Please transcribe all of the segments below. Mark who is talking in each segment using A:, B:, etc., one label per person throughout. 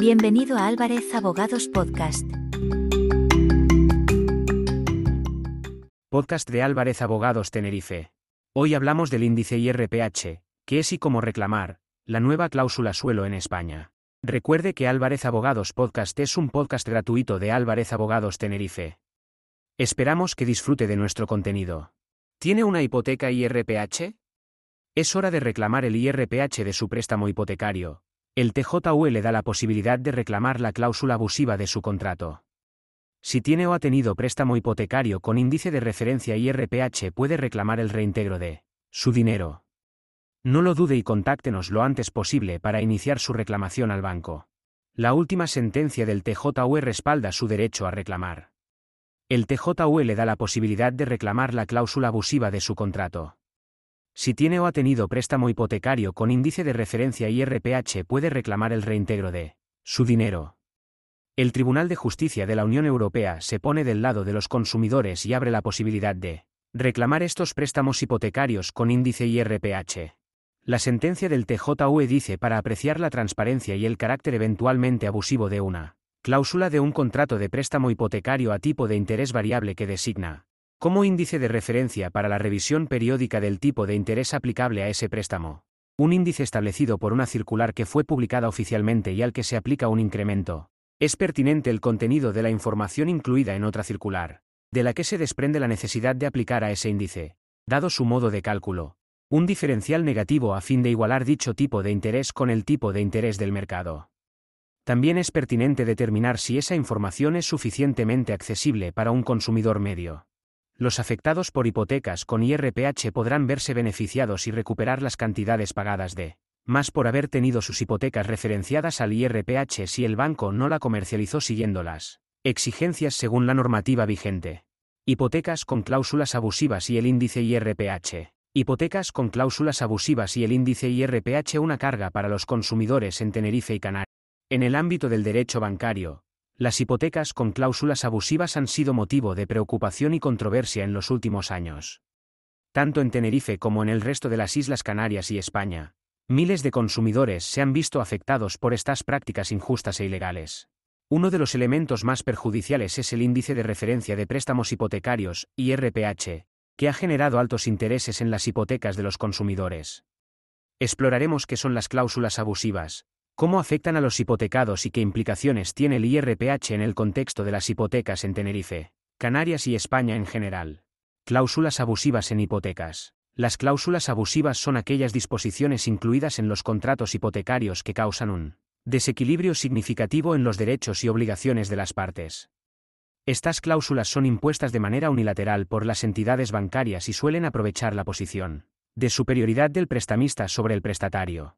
A: Bienvenido a Álvarez Abogados Podcast.
B: Podcast de Álvarez Abogados Tenerife. Hoy hablamos del índice IRPH, que es y cómo reclamar, la nueva cláusula suelo en España. Recuerde que Álvarez Abogados Podcast es un podcast gratuito de Álvarez Abogados Tenerife. Esperamos que disfrute de nuestro contenido. ¿Tiene una hipoteca IRPH? Es hora de reclamar el IRPH de su préstamo hipotecario. El TJUE le da la posibilidad de reclamar la cláusula abusiva de su contrato. Si tiene o ha tenido préstamo hipotecario con índice de referencia IRPH puede reclamar el reintegro de su dinero. No lo dude y contáctenos lo antes posible para iniciar su reclamación al banco. La última sentencia del TJUE respalda su derecho a reclamar. El TJUE le da la posibilidad de reclamar la cláusula abusiva de su contrato. Si tiene o ha tenido préstamo hipotecario con índice de referencia IRPH puede reclamar el reintegro de su dinero. El Tribunal de Justicia de la Unión Europea se pone del lado de los consumidores y abre la posibilidad de reclamar estos préstamos hipotecarios con índice IRPH. La sentencia del TJUE dice para apreciar la transparencia y el carácter eventualmente abusivo de una cláusula de un contrato de préstamo hipotecario a tipo de interés variable que designa como índice de referencia para la revisión periódica del tipo de interés aplicable a ese préstamo. Un índice establecido por una circular que fue publicada oficialmente y al que se aplica un incremento. Es pertinente el contenido de la información incluida en otra circular, de la que se desprende la necesidad de aplicar a ese índice, dado su modo de cálculo, un diferencial negativo a fin de igualar dicho tipo de interés con el tipo de interés del mercado. También es pertinente determinar si esa información es suficientemente accesible para un consumidor medio los afectados por hipotecas con IRPH podrán verse beneficiados y recuperar las cantidades pagadas de más por haber tenido sus hipotecas referenciadas al IRPH si el banco no la comercializó siguiendo las exigencias según la normativa vigente. Hipotecas con cláusulas abusivas y el índice IRPH. Hipotecas con cláusulas abusivas y el índice IRPH una carga para los consumidores en Tenerife y Canarias. En el ámbito del derecho bancario, las hipotecas con cláusulas abusivas han sido motivo de preocupación y controversia en los últimos años. Tanto en Tenerife como en el resto de las Islas Canarias y España, miles de consumidores se han visto afectados por estas prácticas injustas e ilegales. Uno de los elementos más perjudiciales es el índice de referencia de préstamos hipotecarios, IRPH, que ha generado altos intereses en las hipotecas de los consumidores. Exploraremos qué son las cláusulas abusivas, ¿Cómo afectan a los hipotecados y qué implicaciones tiene el IRPH en el contexto de las hipotecas en Tenerife, Canarias y España en general? Cláusulas abusivas en hipotecas. Las cláusulas abusivas son aquellas disposiciones incluidas en los contratos hipotecarios que causan un desequilibrio significativo en los derechos y obligaciones de las partes. Estas cláusulas son impuestas de manera unilateral por las entidades bancarias y suelen aprovechar la posición de superioridad del prestamista sobre el prestatario.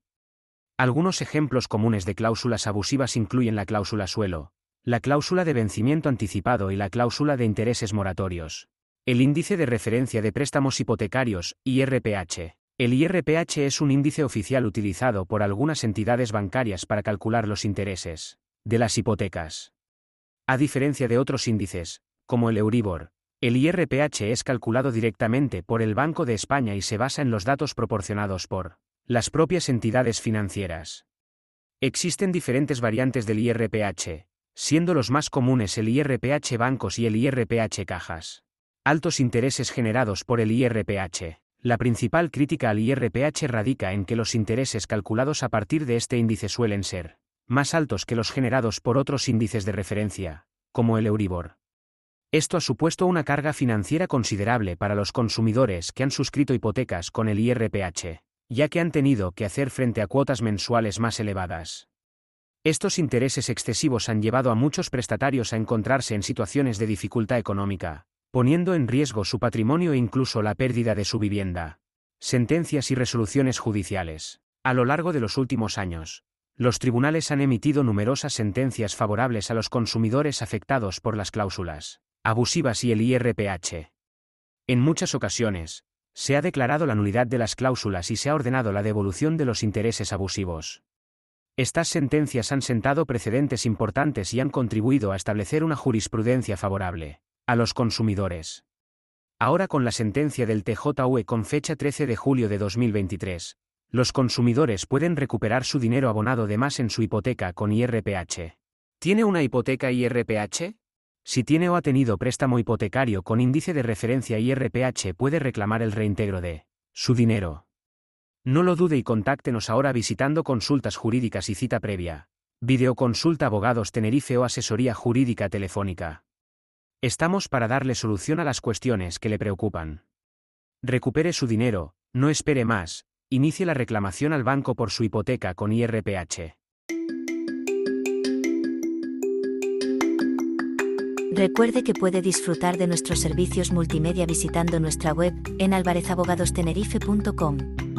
B: Algunos ejemplos comunes de cláusulas abusivas incluyen la cláusula suelo, la cláusula de vencimiento anticipado y la cláusula de intereses moratorios. El índice de referencia de préstamos hipotecarios, IRPH. El IRPH es un índice oficial utilizado por algunas entidades bancarias para calcular los intereses de las hipotecas. A diferencia de otros índices, como el Euribor, el IRPH es calculado directamente por el Banco de España y se basa en los datos proporcionados por las propias entidades financieras. Existen diferentes variantes del IRPH, siendo los más comunes el IRPH bancos y el IRPH cajas. Altos intereses generados por el IRPH. La principal crítica al IRPH radica en que los intereses calculados a partir de este índice suelen ser más altos que los generados por otros índices de referencia, como el Euribor. Esto ha supuesto una carga financiera considerable para los consumidores que han suscrito hipotecas con el IRPH ya que han tenido que hacer frente a cuotas mensuales más elevadas. Estos intereses excesivos han llevado a muchos prestatarios a encontrarse en situaciones de dificultad económica, poniendo en riesgo su patrimonio e incluso la pérdida de su vivienda. Sentencias y resoluciones judiciales. A lo largo de los últimos años, los tribunales han emitido numerosas sentencias favorables a los consumidores afectados por las cláusulas abusivas y el IRPH. En muchas ocasiones, se ha declarado la nulidad de las cláusulas y se ha ordenado la devolución de los intereses abusivos. Estas sentencias han sentado precedentes importantes y han contribuido a establecer una jurisprudencia favorable a los consumidores. Ahora con la sentencia del TJUE con fecha 13 de julio de 2023, Los consumidores pueden recuperar su dinero abonado de más en su hipoteca con IRPH. ¿Tiene una hipoteca IRPH? Si tiene o ha tenido préstamo hipotecario con índice de referencia IRPH puede reclamar el reintegro de su dinero. No lo dude y contáctenos ahora visitando consultas jurídicas y cita previa. Videoconsulta Abogados Tenerife o asesoría jurídica telefónica. Estamos para darle solución a las cuestiones que le preocupan. Recupere su dinero, no espere más, inicie la reclamación al banco por su hipoteca con IRPH.
A: Recuerde que puede disfrutar de nuestros servicios multimedia visitando nuestra web en alvarezabogadostenerife.com.